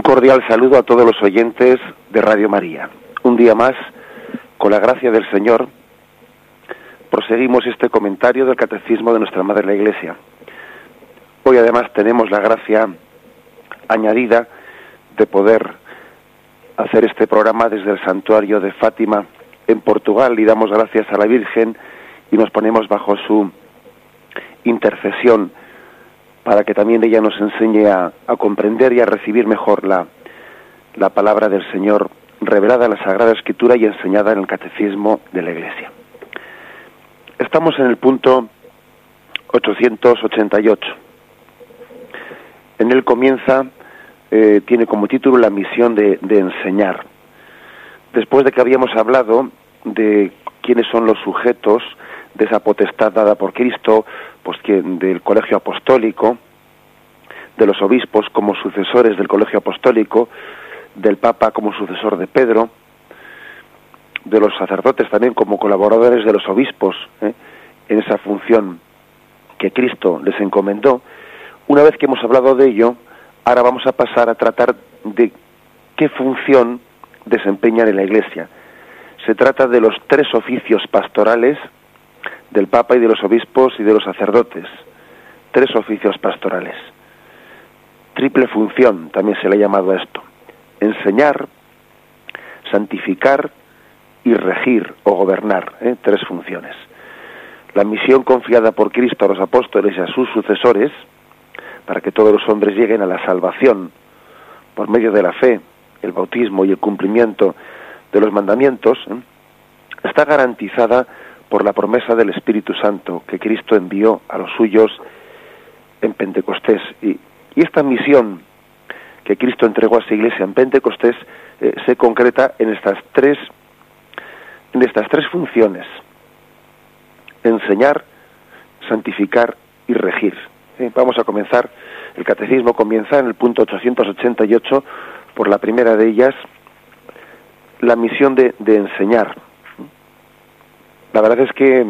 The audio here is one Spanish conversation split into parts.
Un cordial saludo a todos los oyentes de Radio María. Un día más, con la gracia del Señor, proseguimos este comentario del Catecismo de nuestra Madre la Iglesia. Hoy además tenemos la gracia añadida de poder hacer este programa desde el santuario de Fátima en Portugal y damos gracias a la Virgen y nos ponemos bajo su intercesión para que también ella nos enseñe a, comprender y a recibir mejor la, la palabra del Señor revelada en la Sagrada Escritura y enseñada en el Catecismo de la Iglesia. Estamos en el punto 888. En él comienza, eh, tiene como título la misión de, enseñar. Después de que habíamos hablado de quiénes son los sujetos de esa potestad dada por Cristo, pues del colegio apostólico, de los obispos como sucesores del colegio apostólico, del Papa como sucesor de Pedro, de los sacerdotes también como colaboradores de los obispos ¿eh? en esa función que Cristo les encomendó. Una vez que hemos hablado de ello, ahora vamos a pasar a tratar de qué función desempeñan en la Iglesia. Se trata de los tres oficios pastorales del Papa y de los obispos y de los sacerdotes. Tres oficios pastorales. Triple función también se le ha llamado a esto. Enseñar, santificar y regir o gobernar. ¿eh? Tres funciones. La misión confiada por Cristo a los apóstoles y a sus sucesores, para que todos los hombres lleguen a la salvación por medio de la fe, el bautismo y el cumplimiento de los mandamientos, ¿eh? está garantizada por la promesa del Espíritu Santo que Cristo envió a los suyos en Pentecostés. Y, esta misión que Cristo entregó a su iglesia en Pentecostés eh, se concreta en estas tres en estas tres funciones. Enseñar santificar y regir. Eh, vamos a comenzar. El catecismo comienza en el punto 888 por la primera de ellas la misión de enseñar. La verdad es que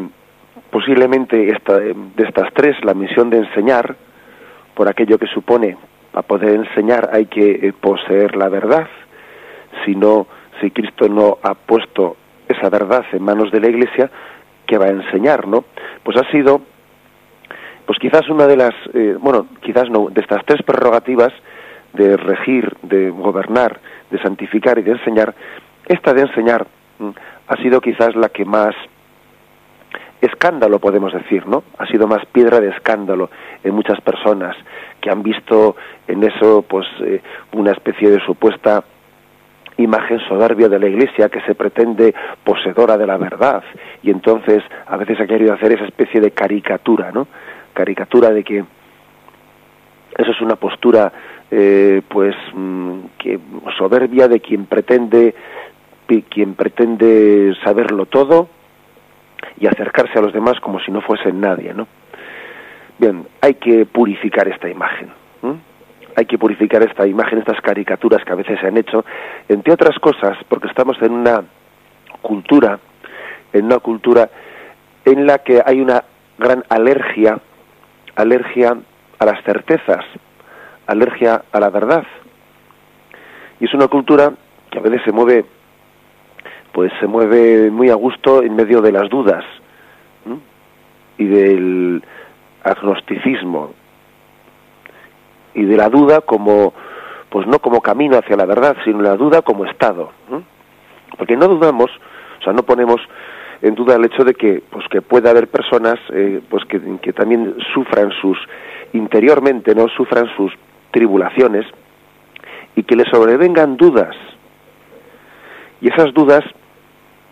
posiblemente esta, de estas tres, la misión de enseñar, por aquello que supone, para poder enseñar hay que eh, poseer la verdad, si no, si Cristo no ha puesto esa verdad en manos de la Iglesia, que va a enseñar, ¿no? Pues ha sido, pues quizás una de las, eh, bueno, quizás no, de estas tres prerrogativas de regir, de gobernar, de santificar y de enseñar, esta de enseñar mm, ha sido quizás la que más escándalo, podemos decir, ¿no? Ha sido más piedra de escándalo en muchas personas que han visto en eso, pues, eh, una especie de supuesta imagen soberbia de la Iglesia que se pretende poseedora de la verdad y entonces a veces ha querido hacer esa especie de caricatura, ¿no? Caricatura de que eso es una postura, eh, pues, mm, que soberbia de quien pretende quien pretende saberlo todo y acercarse a los demás como si no fuesen nadie, ¿no? Bien, hay que purificar esta imagen. Hay que purificar esta imagen, estas caricaturas que a veces se han hecho, entre otras cosas, porque estamos en una cultura, en una cultura en la que hay una gran alergia, alergia a las certezas, alergia a la verdad. Y es una cultura que a veces se mueve pues se mueve muy a gusto en medio de las dudas y del agnosticismo y de la duda como pues no como camino hacia la verdad sino la duda como estado porque no dudamos o sea no ponemos en duda el hecho de que pues que pueda haber personas eh, pues que, que también sufran sus interiormente no sufran sus tribulaciones y que les sobrevengan dudas. Y esas dudas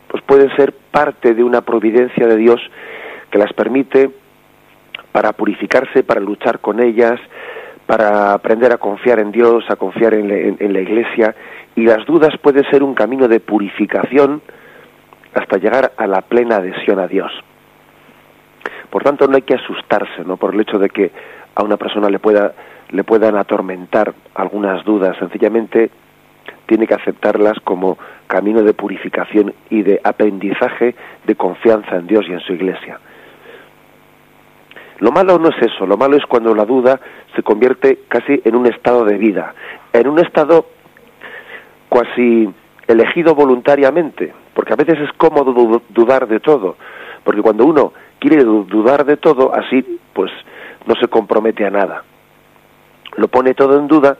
pues pueden ser parte de una providencia de Dios que las permite para purificarse, para luchar con ellas, para aprender a confiar en Dios, a confiar en, la Iglesia, y las dudas pueden ser un camino de purificación hasta llegar a la plena adhesión a Dios. Por tanto, no hay que asustarse, ¿no? Por el hecho de que a una persona le pueda le puedan atormentar algunas dudas, sencillamente tiene que aceptarlas como camino de purificación y de aprendizaje de confianza en Dios y en su iglesia. Lo malo no es eso, lo malo es cuando la duda se convierte casi en un estado de vida, en un estado cuasi elegido voluntariamente, porque a veces es cómodo dudar de todo, porque cuando uno quiere dudar de todo, así pues no se compromete a nada. Lo pone todo en duda,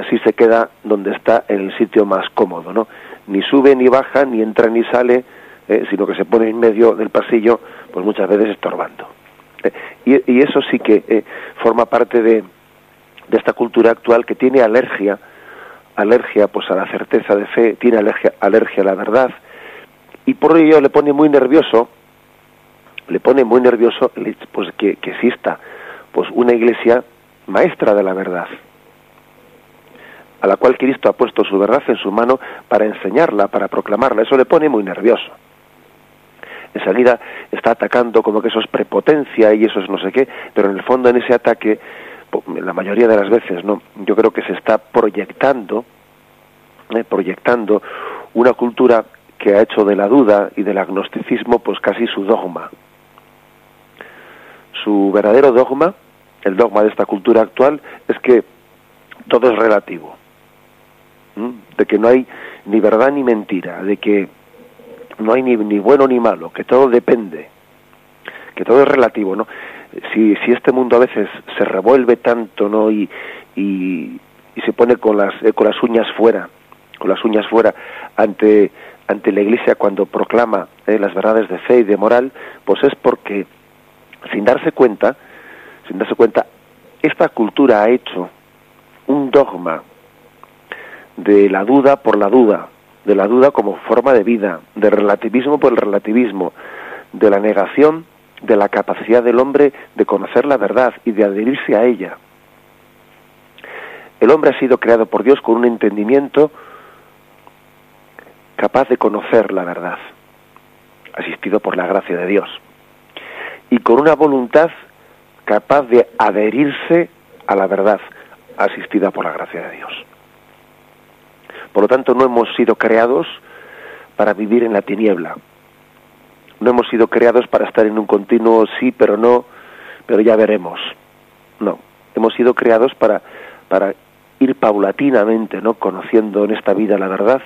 así se queda donde está en el sitio más cómodo, ¿no? Ni sube ni baja, ni entra ni sale, eh, sino que se pone en medio del pasillo, pues muchas veces estorbando. Eh, y, eso sí que eh, forma parte de, de esta cultura actual que tiene alergia, alergia pues a la certeza de fe, tiene alergia, alergia a la verdad, y por ello le pone muy nervioso, le pone muy nervioso pues que, que exista pues una iglesia maestra de la verdad, a la cual Cristo ha puesto su verdad en su mano para enseñarla, para proclamarla. Eso le pone muy nervioso. Enseguida está atacando como que eso es prepotencia y eso es no sé qué, pero en el fondo en ese ataque la mayoría de las veces, ¿no? Yo creo que se está proyectando, ¿eh? proyectando una cultura que ha hecho de la duda y del agnosticismo pues casi su dogma. Su verdadero dogma, el dogma de esta cultura actual, es que todo es relativo, de que no hay ni verdad ni mentira, de que no hay ni, ni bueno ni malo, que todo depende, que todo es relativo, ¿no? si, si este mundo a veces se revuelve tanto no y, y, se pone con las eh, con las uñas fuera con las uñas fuera ante ante la iglesia cuando proclama eh, las verdades de fe y de moral pues es porque sin darse cuenta sin darse cuenta esta cultura ha hecho un dogma de la duda por la duda de la duda como forma de vida del relativismo por el relativismo de la negación de la capacidad del hombre de conocer la verdad y de adherirse a ella. El hombre ha sido creado por Dios con un entendimiento capaz de conocer la verdad, asistido por la gracia de Dios, y con una voluntad capaz de adherirse a la verdad, asistida por la gracia de Dios. Por lo tanto, no hemos sido creados para vivir en la tiniebla, no hemos sido creados para estar en un continuo sí, pero no, pero ya veremos. No, hemos sido creados para, para ir paulatinamente, ¿no? Conociendo en esta vida la verdad,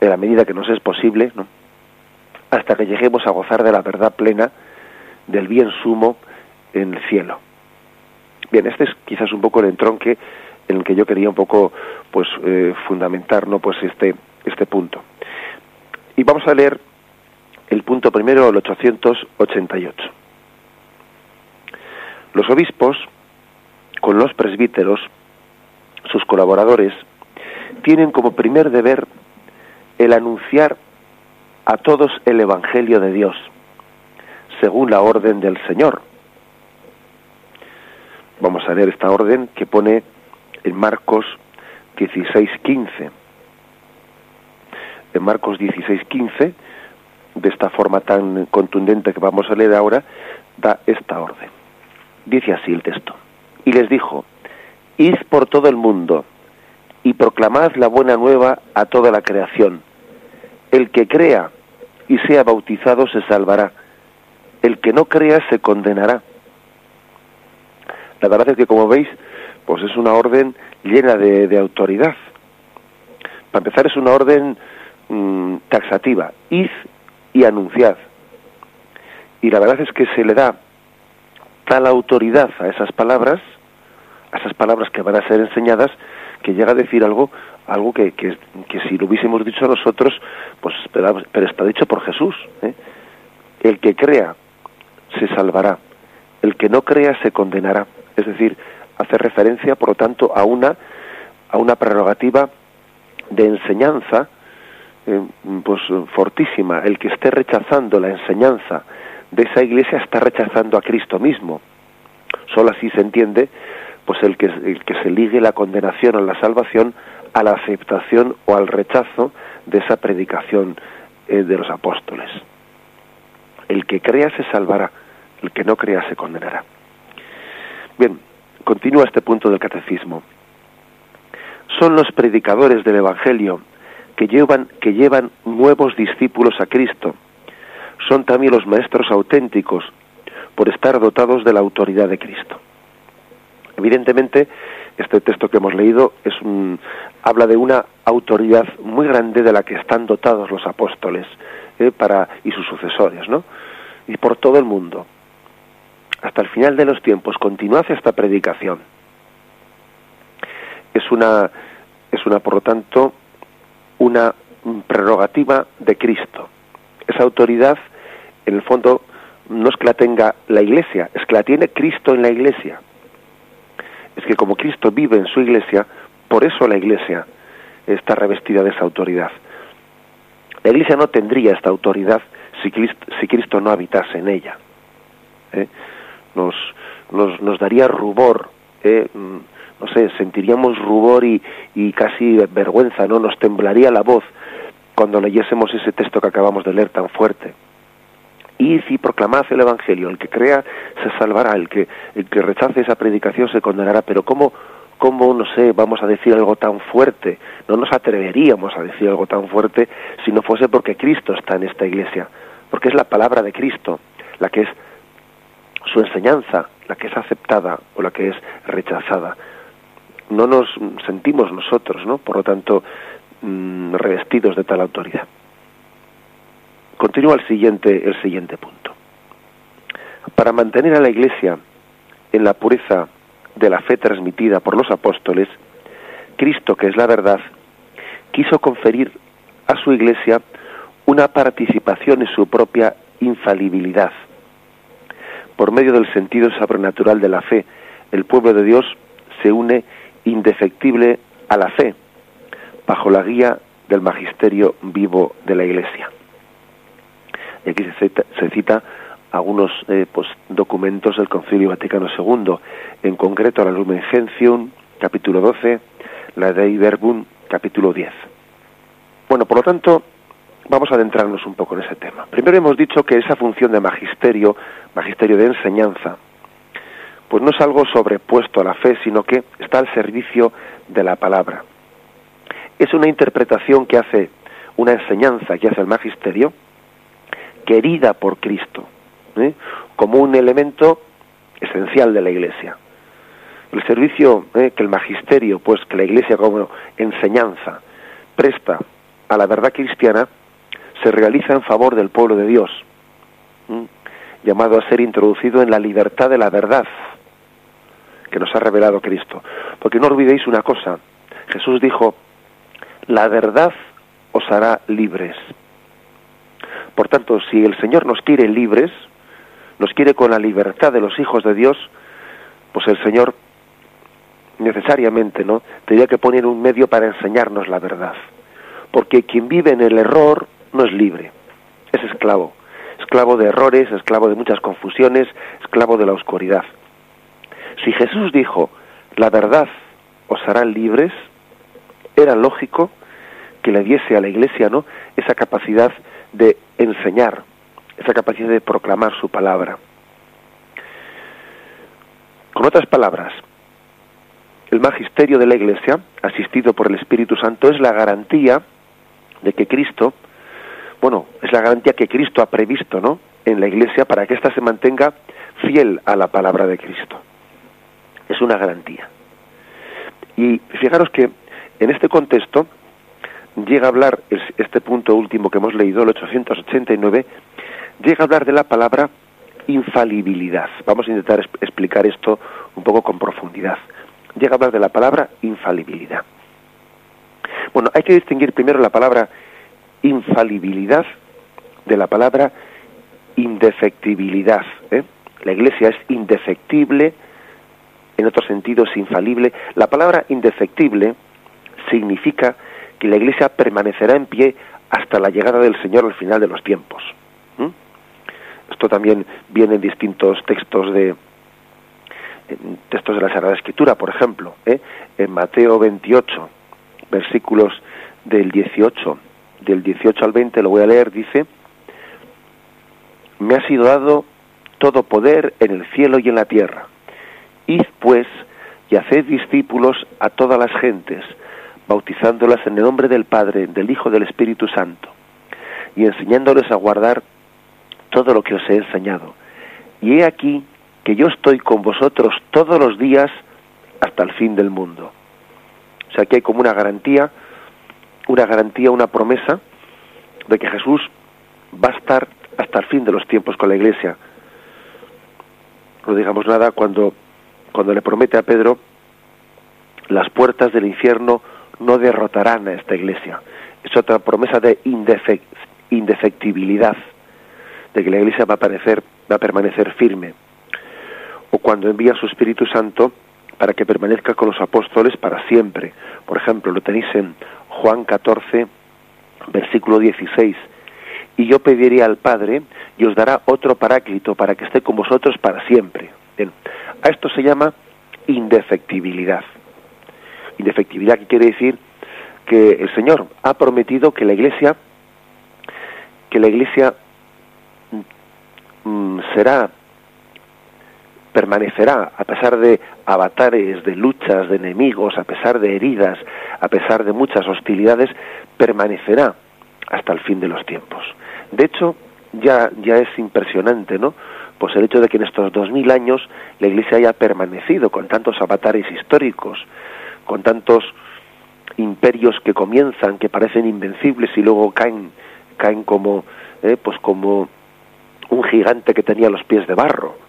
en la medida que nos es posible, ¿no? Hasta que lleguemos a gozar de la verdad plena, del bien sumo en el cielo. Bien, este es quizás un poco el entronque en el que yo quería un poco, pues, eh, fundamentar. Pues este, este punto. Y vamos a leer el punto primero, el 888. Los obispos, con los presbíteros, sus colaboradores, tienen como primer deber el anunciar a todos el Evangelio de Dios, según la orden del Señor. Vamos a ver esta orden que pone en Marcos 16:15. En Marcos 16:15 de esta forma tan contundente que vamos a leer ahora, da esta orden. Dice así el texto. Y les dijo, id por todo el mundo y proclamad la buena nueva a toda la creación. El que crea y sea bautizado se salvará. El que no crea se condenará. La verdad es que, como veis, pues es una orden llena de, autoridad. Para empezar, es una orden mm, taxativa. Id y anunciad. Y la verdad es que se le da tal autoridad a esas palabras, a esas palabras que van a ser enseñadas, que llega a decir algo, algo que, que, si lo hubiésemos dicho nosotros, pues pero, está dicho por Jesús. ¿eh? El que crea se salvará, el que no crea se condenará. Es decir, hace referencia, por lo tanto, a una a una prerrogativa de enseñanza eh, pues fortísima. El que esté rechazando la enseñanza de esa iglesia está rechazando a Cristo mismo. Solo así se entiende pues el que, el que se ligue la condenación o la salvación a la aceptación o al rechazo de esa predicación eh, de los apóstoles. El que crea se salvará, el que no crea se condenará. Bien, continúa este punto del catecismo. Son los predicadores del Evangelio que llevan, que llevan nuevos discípulos a Cristo. Son también los maestros auténticos por estar dotados de la autoridad de Cristo. Evidentemente, este texto que hemos leído es un, habla de una autoridad muy grande de la que están dotados los apóstoles ¿eh? para y sus sucesores, ¿no? Y por todo el mundo. Hasta el final de los tiempos continuad esta predicación. Es una es una por lo tanto una prerrogativa de Cristo. Esa autoridad en el fondo no es que la tenga la Iglesia, es que la tiene Cristo en la Iglesia. Es que como Cristo vive en su Iglesia, por eso la Iglesia está revestida de esa autoridad. La Iglesia no tendría esta autoridad si Cristo, si Cristo no habitase en ella. ¿eh? Nos, nos, nos, daría rubor, ¿eh? mm, no sé, sentiríamos rubor y, y casi vergüenza, ¿no? Nos temblaría la voz cuando leyésemos ese texto que acabamos de leer tan fuerte y si proclamad el evangelio el que crea se salvará el que el que rechace esa predicación se condenará pero cómo cómo no sé vamos a decir algo tan fuerte no nos atreveríamos a decir algo tan fuerte si no fuese porque Cristo está en esta iglesia porque es la palabra de Cristo la que es su enseñanza la que es aceptada o la que es rechazada no nos sentimos nosotros no por lo tanto mm, revestidos de tal autoridad Continúa siguiente, el siguiente punto. Para mantener a la Iglesia en la pureza de la fe transmitida por los apóstoles, Cristo, que es la verdad, quiso conferir a su Iglesia una participación en su propia infalibilidad. Por medio del sentido sobrenatural de la fe, el pueblo de Dios se une indefectible a la fe, bajo la guía del magisterio vivo de la Iglesia y aquí se cita, algunos eh, pues, documentos del Concilio Vaticano II, en concreto la Lumen Gentium, capítulo 12, la Dei Verbum, capítulo 10. Bueno, por lo tanto, vamos a adentrarnos un poco en ese tema. Primero hemos dicho que esa función de magisterio, magisterio de enseñanza, pues no es algo sobrepuesto a la fe, sino que está al servicio de la palabra. Es una interpretación que hace, una enseñanza que hace el magisterio, querida por Cristo, ¿eh? como un elemento esencial de la Iglesia. El servicio ¿eh? que el magisterio, pues que la Iglesia como enseñanza presta a la verdad cristiana, se realiza en favor del pueblo de Dios, llamado a ser introducido en la libertad de la verdad que nos ha revelado Cristo. Porque no olvidéis una cosa, Jesús dijo, la verdad os hará libres. Por tanto, si el Señor nos quiere libres, nos quiere con la libertad de los hijos de Dios, pues el Señor necesariamente, ¿no? Tendría que poner un medio para enseñarnos la verdad. Porque quien vive en el error no es libre, es esclavo. Esclavo de errores, esclavo de muchas confusiones, esclavo de la oscuridad. Si Jesús dijo, la verdad os hará libres, era lógico que le diese a la Iglesia, ¿no? Esa capacidad de enseñar, esa capacidad de proclamar su palabra. Con otras palabras, el magisterio de la Iglesia, asistido por el Espíritu Santo, es la garantía de que Cristo, bueno, es la garantía que Cristo ha previsto, ¿no? En la Iglesia para que ésta se mantenga fiel a la palabra de Cristo. Es una garantía. Y fijaros que en este contexto, llega a hablar, este punto último que hemos leído, el 889, llega a hablar de la palabra infalibilidad. Vamos a intentar explicar esto un poco con profundidad. Llega a hablar de la palabra infalibilidad. Bueno, hay que distinguir primero la palabra infalibilidad de la palabra indefectibilidad. ¿eh? La Iglesia es indefectible, en otro sentido es infalible. La palabra indefectible significa que la Iglesia permanecerá en pie hasta la llegada del Señor al final de los tiempos. Esto también viene en distintos textos de textos de la Sagrada Escritura, por ejemplo, ¿eh? en Mateo 28, versículos del 18, del 18 al 20, lo voy a leer, dice, me ha sido dado todo poder en el cielo y en la tierra. Id pues y haced discípulos a todas las gentes, bautizándolas en el nombre del Padre, del Hijo, del Espíritu Santo, y enseñándoles a guardar todo lo que os he enseñado. Y he aquí que yo estoy con vosotros todos los días hasta el fin del mundo. O sea, que hay como una garantía, una garantía, una promesa de que Jesús va a estar hasta el fin de los tiempos con la Iglesia. No digamos nada cuando, cuando le promete a Pedro, las puertas del infierno no derrotarán a esta Iglesia. Es otra promesa de indefectibilidad, de que la Iglesia va a, va a permanecer firme. O cuando envía su Espíritu Santo para que permanezca con los apóstoles para siempre. Por ejemplo, lo tenéis en Juan 14, versículo 16 y yo pediré al Padre y os dará otro paráclito para que esté con vosotros para siempre. Bien, a esto se llama indefectibilidad. Indefectibilidad que quiere decir que el Señor ha prometido que la Iglesia que la Iglesia mm, será permanecerá a pesar de avatares, de luchas, de enemigos, a pesar de heridas, a pesar de muchas hostilidades, permanecerá hasta el fin de los tiempos. De hecho, ya, ya es impresionante, ¿no? Pues el hecho de que en estos dos mil años la Iglesia haya permanecido con tantos avatares históricos, con tantos imperios que comienzan, que parecen invencibles y luego caen, caen como, eh, pues como un gigante que tenía los pies de barro,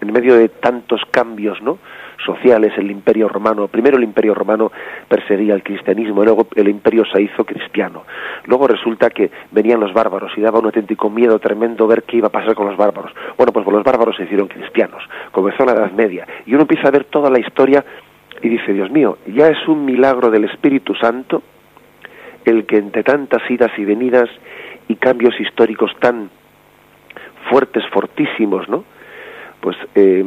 en medio de tantos cambios, ¿no? sociales, el imperio romano, primero el imperio romano perseguía el cristianismo, luego el imperio se hizo cristiano. Luego resulta que venían los bárbaros y daba un auténtico miedo tremendo ver qué iba a pasar con los bárbaros. Bueno, pues los bárbaros se hicieron cristianos, comenzó la Edad Media, y uno empieza a ver toda la historia y dice, Dios mío, ya es un milagro del Espíritu Santo el que entre tantas idas y venidas y cambios históricos tan fuertes, fortísimos, ¿no? Pues eh,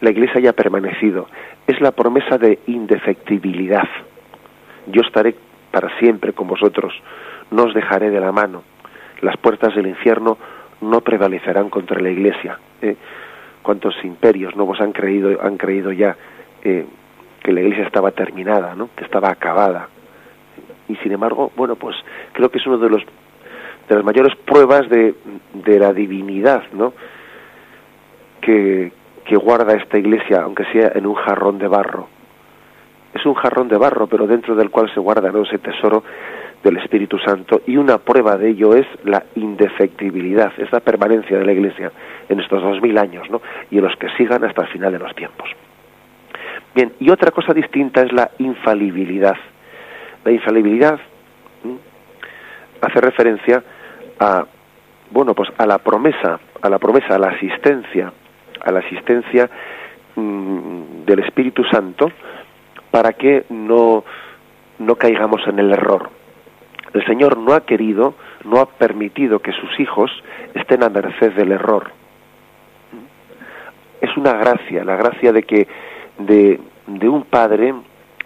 la Iglesia haya permanecido. Es la promesa de indefectibilidad. Yo estaré para siempre con vosotros, no os dejaré de la mano. Las puertas del infierno no prevalecerán contra la Iglesia. ¿eh? ¿Cuántos imperios nuevos han creído, han creído ya eh, que la Iglesia estaba terminada, ¿no? que estaba acabada? Y sin embargo, bueno, pues creo que es uno de los de las mayores pruebas de, de la divinidad, ¿no? Que, guarda esta iglesia, aunque sea en un jarrón de barro. Es un jarrón de barro, pero dentro del cual se guarda ese tesoro del Espíritu Santo y una prueba de ello es la indefectibilidad, es la permanencia de la Iglesia en estos dos mil años, ¿no? Y en los que sigan hasta el final de los tiempos. Bien, y otra cosa distinta es la infalibilidad. La infalibilidad hace referencia a, bueno, pues a la promesa, a la promesa, a la asistencia a la asistencia mm, del Espíritu Santo para que no, no caigamos en el error. El Señor no ha querido, no ha permitido que sus hijos estén a merced del error. Es una gracia, la gracia de que de, de un padre,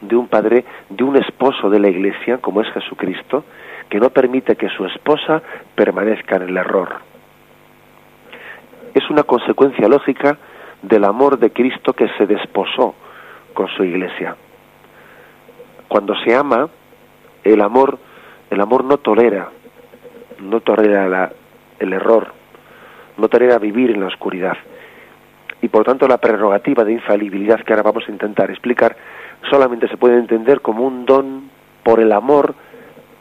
de un padre, de un esposo de la iglesia, como es Jesucristo, que no permite que su esposa permanezca en el error es una consecuencia lógica del amor de Cristo que se desposó con su iglesia. Cuando se ama, el amor, el amor no tolera, no tolera el error, no tolera vivir en la oscuridad. Y por tanto la prerrogativa de infalibilidad que ahora vamos a intentar explicar solamente se puede entender como un don por el amor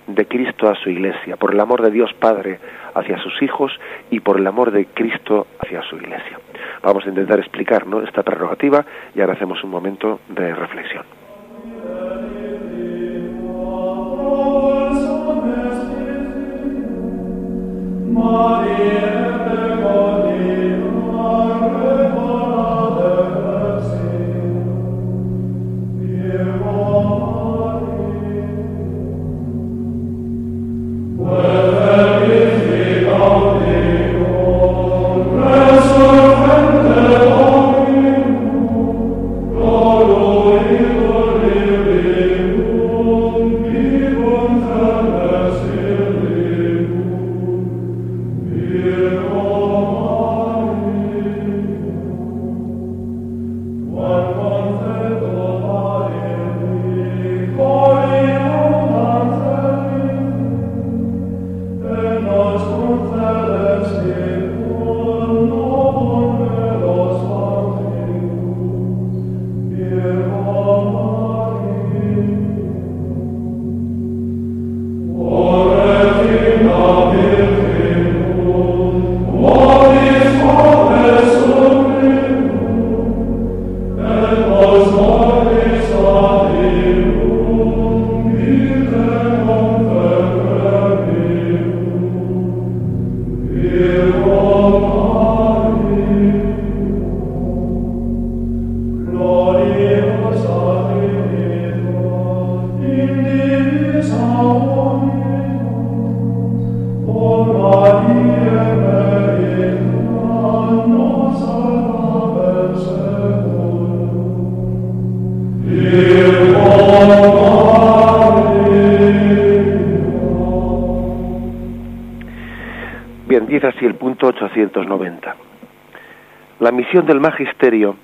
de Cristo a su iglesia, por el amor de Dios Padre hacia sus hijos y por el amor de Cristo hacia su iglesia. Vamos a intentar explicar ¿no? esta prerrogativa y ahora hacemos un momento de reflexión. La misión del magisterio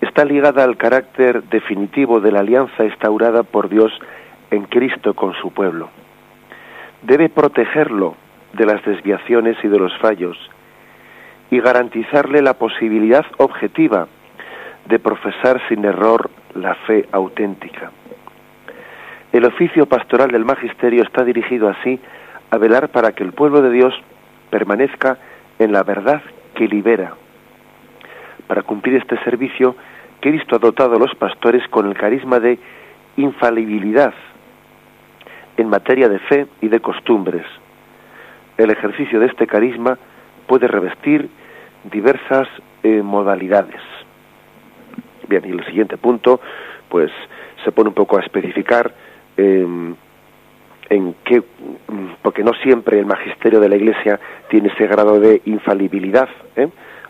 está ligada al carácter definitivo de la alianza instaurada por Dios en Cristo con su pueblo. Debe protegerlo de las desviaciones y de los fallos y garantizarle la posibilidad objetiva de profesar sin error la fe auténtica. El oficio pastoral del magisterio está dirigido así a velar para que el pueblo de Dios permanezca en la verdad que libera. Para cumplir este servicio, Cristo ha dotado a los pastores con el carisma de infalibilidad en materia de fe y de costumbres. El ejercicio de este carisma puede revestir diversas eh, modalidades. Bien, y el siguiente punto, pues se pone un poco a especificar em, en qué, porque no siempre el magisterio de la Iglesia tiene ese grado de infalibilidad. ¿eh?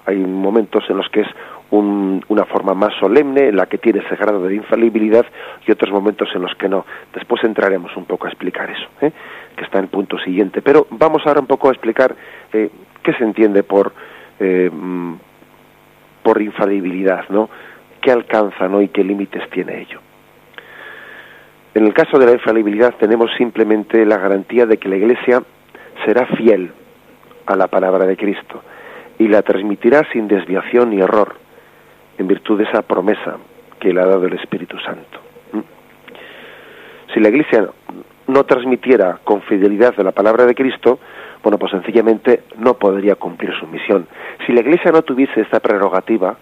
Hay momentos en los que es una forma más solemne, en la que tiene ese grado de infalibilidad, y otros momentos en los que no. Después entraremos un poco a explicar eso, ¿eh? que está en el punto siguiente. Pero vamos ahora un poco a explicar eh, qué se entiende por, mm, por infalibilidad, ¿no? ¿Qué alcanza ¿no? y qué límites tiene ello? En el caso de la infalibilidad tenemos simplemente la garantía de que la Iglesia será fiel a la palabra de Cristo y la transmitirá sin desviación ni error, en virtud de esa promesa que le ha dado el Espíritu Santo. ¿Mm? Si la Iglesia no transmitiera con fidelidad de la palabra de Cristo, bueno, pues sencillamente no podría cumplir su misión. Si la Iglesia no tuviese esta prerrogativa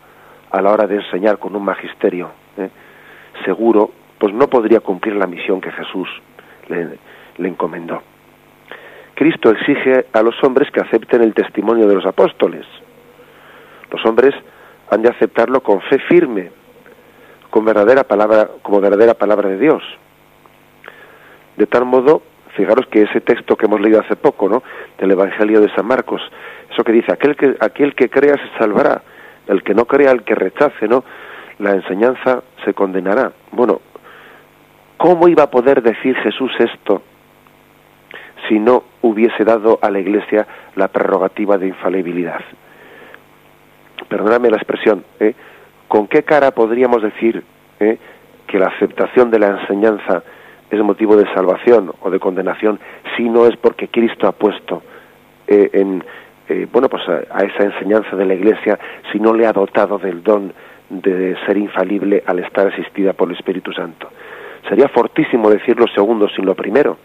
a la hora de enseñar con un magisterio ¿eh? seguro, pues no podría cumplir la misión que Jesús le, encomendó. Cristo exige a los hombres que acepten el testimonio de los apóstoles. Los hombres han de aceptarlo con fe firme, con verdadera palabra, como verdadera palabra de Dios. De tal modo, fijaros que ese texto que hemos leído hace poco, ¿no? Del Evangelio de San Marcos, eso que dice, aquel que, aquel que crea se salvará, el que no crea, el que rechace, ¿no? La enseñanza se condenará. Bueno, ¿Cómo iba a poder decir Jesús esto si no hubiese dado a la Iglesia la prerrogativa de infalibilidad? Perdóname la expresión, ¿eh? ¿con qué cara podríamos decir ¿eh? que la aceptación de la enseñanza es motivo de salvación o de condenación si no es porque Cristo ha puesto eh, en bueno pues a, esa enseñanza de la Iglesia si no le ha dotado del don de ser infalible al estar asistida por el Espíritu Santo? Sería fortísimo decir lo segundo sin lo primero.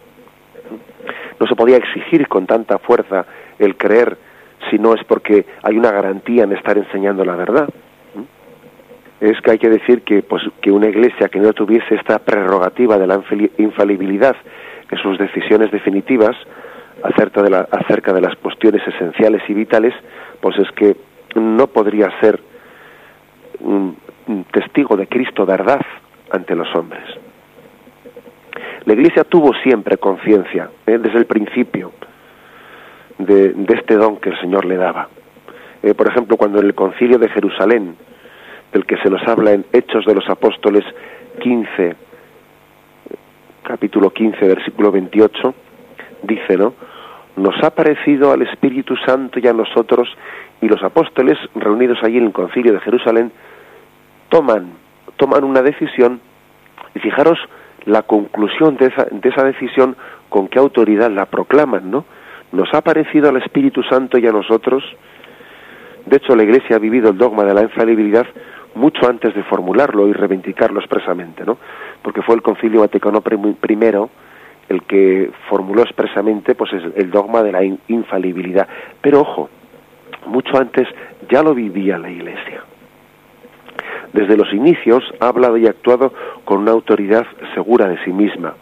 No se podía exigir con tanta fuerza el creer si no es porque hay una garantía en estar enseñando la verdad. Es que hay que decir que, pues, que una iglesia que no tuviese esta prerrogativa de la infalibilidad en sus decisiones definitivas acerca de, la, acerca de las cuestiones esenciales y vitales, pues es que no podría ser un testigo de Cristo verdad ante los hombres. La Iglesia tuvo siempre conciencia, ¿eh? desde el principio, de, este don que el Señor le daba. Eh, por ejemplo, cuando en el concilio de Jerusalén, del que se nos habla en Hechos de los Apóstoles 15, capítulo 15, versículo 28, dice, ¿no? Nos ha parecido al Espíritu Santo y a nosotros, y los apóstoles reunidos allí en el concilio de Jerusalén, toman, toman una decisión, y fijaros la conclusión de esa, de esa decisión con qué autoridad la proclaman, ¿no? Nos ha parecido al Espíritu Santo y a nosotros. De hecho, la Iglesia ha vivido el dogma de la infalibilidad mucho antes de formularlo y reivindicarlo expresamente, ¿no? Porque fue el Concilio Vaticano I el que formuló expresamente pues el dogma de la infalibilidad. Pero ojo, mucho antes ya lo vivía la Iglesia. Desde los inicios ha hablado y actuado con una autoridad segura de sí misma.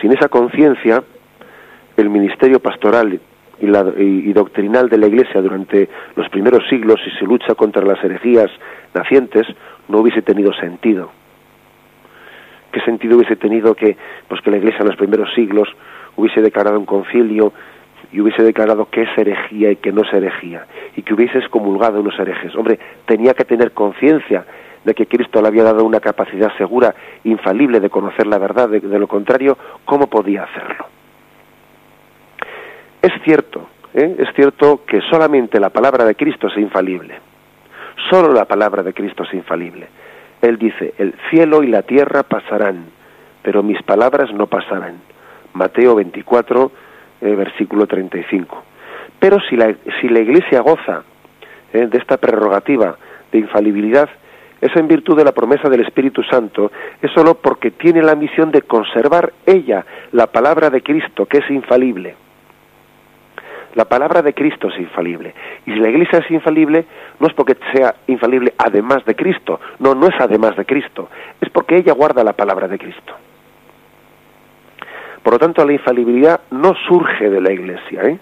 Sin esa conciencia, el ministerio pastoral y, doctrinal de la Iglesia durante los primeros siglos y su lucha contra las herejías nacientes no hubiese tenido sentido. ¿Qué sentido hubiese tenido que, pues que la Iglesia en los primeros siglos hubiese declarado un concilio y hubiese declarado qué es herejía y qué no es herejía, y que hubiese excomulgado unos herejes? Hombre, tenía que tener conciencia de que Cristo le había dado una capacidad segura, infalible de conocer la verdad, de, de lo contrario, ¿cómo podía hacerlo? Es cierto, ¿eh? es cierto que solamente la palabra de Cristo es infalible. Solo la palabra de Cristo es infalible. Él dice, el cielo y la tierra pasarán, pero mis palabras no pasarán. Mateo 24, eh, versículo 35. Pero si la, si la Iglesia goza ¿eh? de esta prerrogativa de infalibilidad, es en virtud de la promesa del Espíritu Santo, es solo porque tiene la misión de conservar ella la palabra de Cristo, que es infalible. La palabra de Cristo es infalible. Y si la Iglesia es infalible, no es porque sea infalible además de Cristo. No, no es además de Cristo. Es porque ella guarda la palabra de Cristo. Por lo tanto, la infalibilidad no surge de la Iglesia, ¿eh?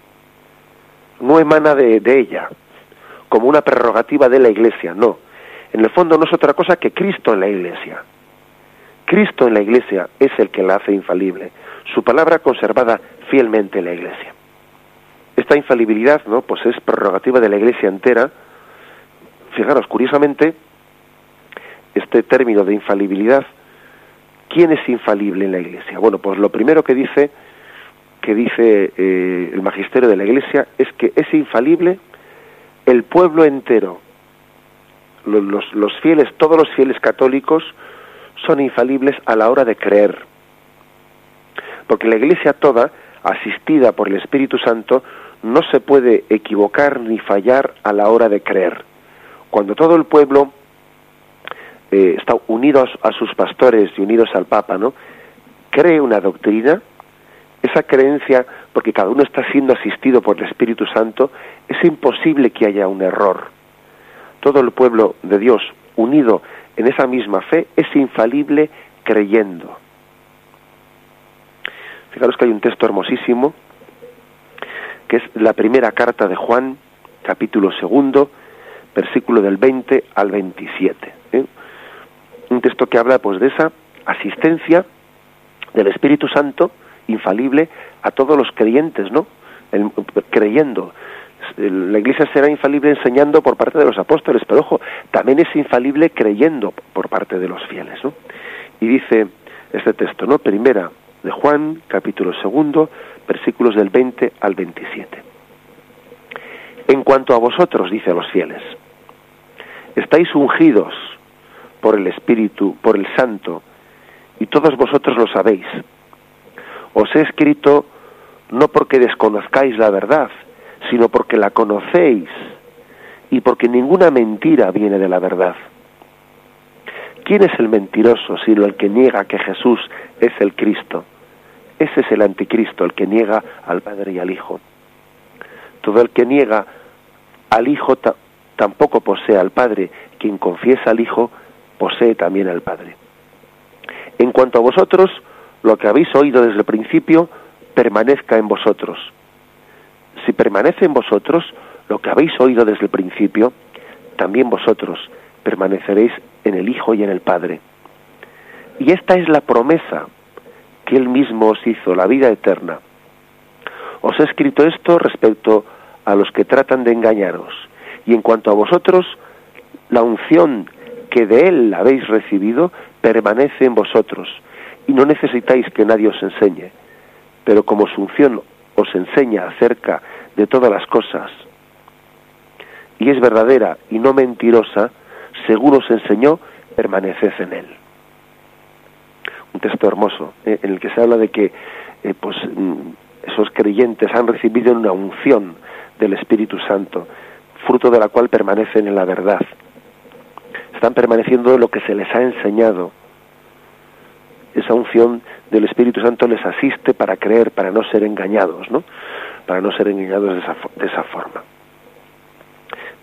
no emana de, de ella, como una prerrogativa de la Iglesia, no. En el fondo no es otra cosa que Cristo en la Iglesia. Cristo en la Iglesia es el que la hace infalible. Su palabra conservada fielmente en la Iglesia. Esta infalibilidad, ¿no? Pues es prerrogativa de la Iglesia entera. Fijaros, curiosamente, este término de infalibilidad, ¿quién es infalible en la Iglesia? Bueno, pues lo primero que dice que dice eh, el magisterio de la Iglesia es que es infalible el pueblo entero. Los, los fieles, todos los fieles católicos son infalibles a la hora de creer. Porque la Iglesia toda, asistida por el Espíritu Santo, no se puede equivocar ni fallar a la hora de creer. Cuando todo el pueblo eh, está unido a, sus pastores y unidos al Papa, ¿no? Cree una doctrina, esa creencia, porque cada uno está siendo asistido por el Espíritu Santo, es imposible que haya un error. Todo el pueblo de Dios unido en esa misma fe es infalible creyendo. Fijaros que hay un texto hermosísimo que es la primera carta de Juan, capítulo segundo, versículo del 20 al 27. ¿eh? Un texto que habla pues de esa asistencia del Espíritu Santo infalible a todos los creyentes, ¿no? creyendo. La Iglesia será infalible enseñando por parte de los apóstoles, pero ojo, también es infalible creyendo por parte de los fieles, ¿no? Y dice este texto, ¿no? Primera de Juan, capítulo segundo, versículos del 20 al 27. En cuanto a vosotros, dice a los fieles, estáis ungidos por el Espíritu, por el Santo, y todos vosotros lo sabéis. Os he escrito no porque desconozcáis la verdad, sino porque la conocéis y porque ninguna mentira viene de la verdad. ¿Quién es el mentiroso sino el que niega que Jesús es el Cristo? Ese es el anticristo, el que niega al Padre y al Hijo. Todo el que niega al Hijo tampoco posee al Padre. Quien confiesa al Hijo posee también al Padre. En cuanto a vosotros, lo que habéis oído desde el principio, permanezca en vosotros. Si permanece en vosotros lo que habéis oído desde el principio, también vosotros permaneceréis en el Hijo y en el Padre. Y esta es la promesa que Él mismo os hizo, la vida eterna. Os he escrito esto respecto a los que tratan de engañaros. Y en cuanto a vosotros, la unción que de Él habéis recibido permanece en vosotros, y no necesitáis que nadie os enseñe. Pero como su unción os enseña acerca de todas las cosas, y es verdadera y no mentirosa, según os enseñó, permaneced en Él un texto hermoso eh, en el que se habla de que eh, pues mm, esos creyentes han recibido una unción del Espíritu Santo, fruto de la cual permanecen en la verdad. Están permaneciendo en lo que se les ha enseñado. esa unción del Espíritu Santo les asiste para creer, para no ser engañados, ¿no? Para no ser engañados de esa, de esa forma.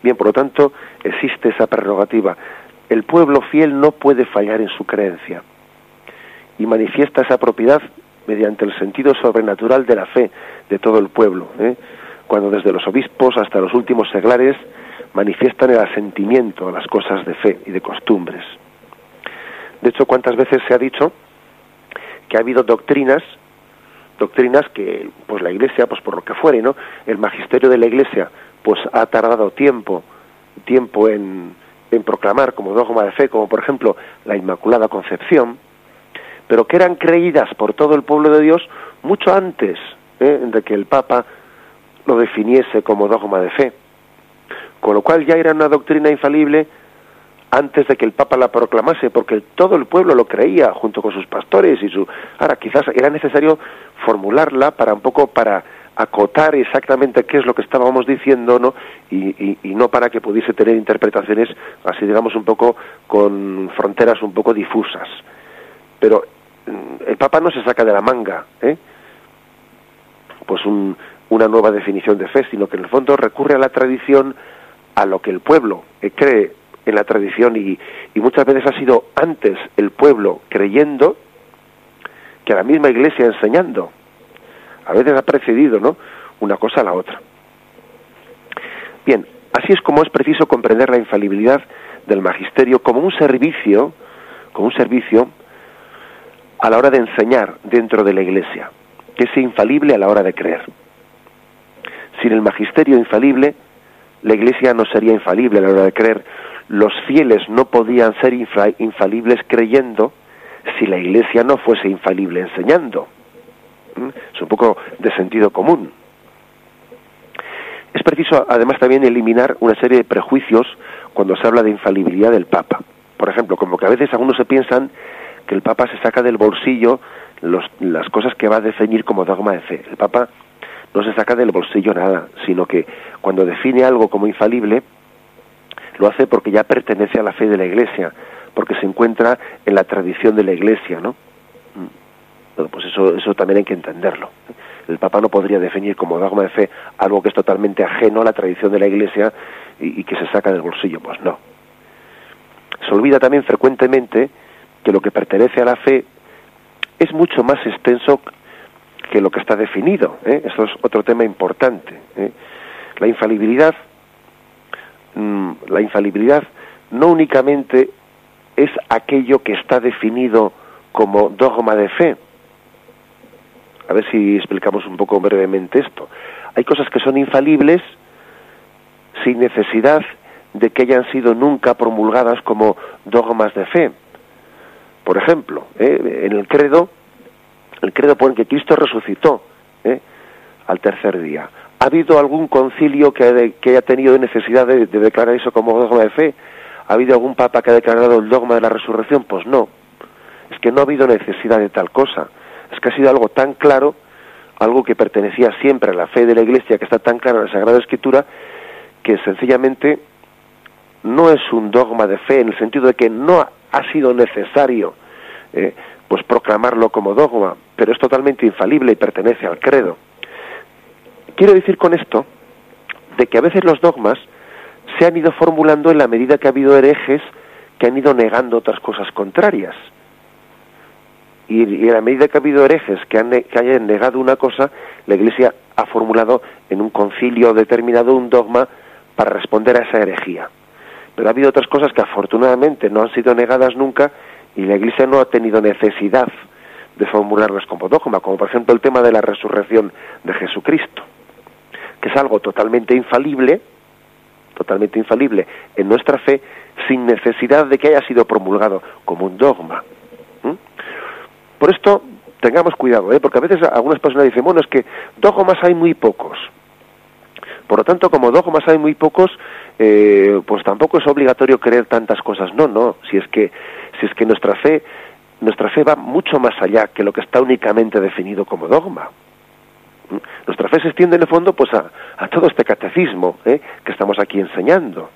Bien, por lo tanto, existe esa prerrogativa. El pueblo fiel no puede fallar en su creencia y manifiesta esa propiedad mediante el sentido sobrenatural de la fe de todo el pueblo, ¿eh? cuando desde los obispos hasta los últimos seglares manifiestan el asentimiento a las cosas de fe y de costumbres. De hecho, ¿cuántas veces se ha dicho que ha habido doctrinas, doctrinas que pues la Iglesia, pues por lo que fuere, ¿no? El magisterio de la Iglesia pues ha tardado tiempo, tiempo en, proclamar como dogma de fe, como por ejemplo la Inmaculada Concepción, pero que eran creídas por todo el pueblo de Dios mucho antes ¿eh? de que el Papa lo definiese como dogma de fe. Con lo cual ya era una doctrina infalible antes de que el Papa la proclamase, porque todo el pueblo lo creía junto con sus pastores y su. Ahora quizás era necesario formularla para un poco para acotar exactamente qué es lo que estábamos diciendo, ¿no? Y, no para que pudiese tener interpretaciones así, digamos, un poco con fronteras un poco difusas. Pero mm, el Papa no se saca de la manga, ¿eh? Pues un, una nueva definición de fe, sino que en el fondo recurre a la tradición, a lo que el pueblo cree en la tradición y, y muchas veces ha sido antes el pueblo creyendo que la misma iglesia enseñando. A veces ha precedido, ¿no? Una cosa a la otra. Bien, así es como es preciso comprender la infalibilidad del magisterio como un servicio, como un servicio a la hora de enseñar dentro de la iglesia, que es infalible a la hora de creer. Sin el magisterio infalible, la iglesia no sería infalible a la hora de creer. Los fieles no podían ser infalibles creyendo si la iglesia no fuese infalible enseñando. ¿Mm? Es un poco de sentido común. Es preciso además también eliminar una serie de prejuicios cuando se habla de infalibilidad del Papa. Por ejemplo, como que a veces algunos se piensan que el Papa se saca del bolsillo las cosas que va a definir como dogma de fe. El Papa no se saca del bolsillo nada, sino que cuando define algo como infalible, lo hace porque ya pertenece a la fe de la Iglesia, porque se encuentra en la tradición de la Iglesia, ¿no? Mm. Bueno, pues eso, eso también hay que entenderlo. El Papa no podría definir como dogma de fe algo que es totalmente ajeno a la tradición de la Iglesia y, y que se saca del bolsillo, pues no. Se olvida también frecuentemente que lo que pertenece a la fe es mucho más extenso que lo que está definido. ¿eh? Eso es otro tema importante. ¿eh? La infalibilidad, mm, la infalibilidad no únicamente es aquello que está definido como dogma de fe. A ver si explicamos un poco brevemente esto. Hay cosas que son infalibles sin necesidad de que hayan sido nunca promulgadas como dogmas de fe. Por ejemplo, ¿eh? en el credo el credo pone que Cristo resucitó ¿eh? al tercer día. ¿Ha habido algún concilio que, haya tenido necesidad de, declarar eso como dogma de fe? ¿Ha habido algún papa que haya declarado el dogma de la resurrección? Pues no. Es que no ha habido necesidad de tal cosa. Es que ha sido algo tan claro, algo que pertenecía siempre a la fe de la Iglesia, que está tan claro en la Sagrada Escritura, que sencillamente no es un dogma de fe en el sentido de que no ha sido necesario eh, pues proclamarlo como dogma, pero es totalmente infalible y pertenece al credo. Quiero decir con esto de que a veces los dogmas se han ido formulando en la medida que ha habido herejes que han ido negando otras cosas contrarias. Y, en la medida que ha habido herejes que, han, que hayan negado una cosa, la Iglesia ha formulado en un concilio determinado un dogma para responder a esa herejía. Pero ha habido otras cosas que afortunadamente no han sido negadas nunca y la Iglesia no ha tenido necesidad de formularlas como dogma, como por ejemplo el tema de la resurrección de Jesucristo, que es algo totalmente infalible, totalmente infalible en nuestra fe, sin necesidad de que haya sido promulgado como un dogma. Por esto tengamos cuidado, ¿eh? porque a veces algunas personas dicen, bueno, es que dogmas hay muy pocos. Por lo tanto, como dogmas hay muy pocos, eh, pues tampoco es obligatorio creer tantas cosas. No, no, si es que si es que nuestra fe, nuestra fe va mucho más allá que lo que está únicamente definido como dogma. ¿Mm? Nuestra fe se extiende en el fondo pues a, todo este catecismo ¿eh? que estamos aquí enseñando.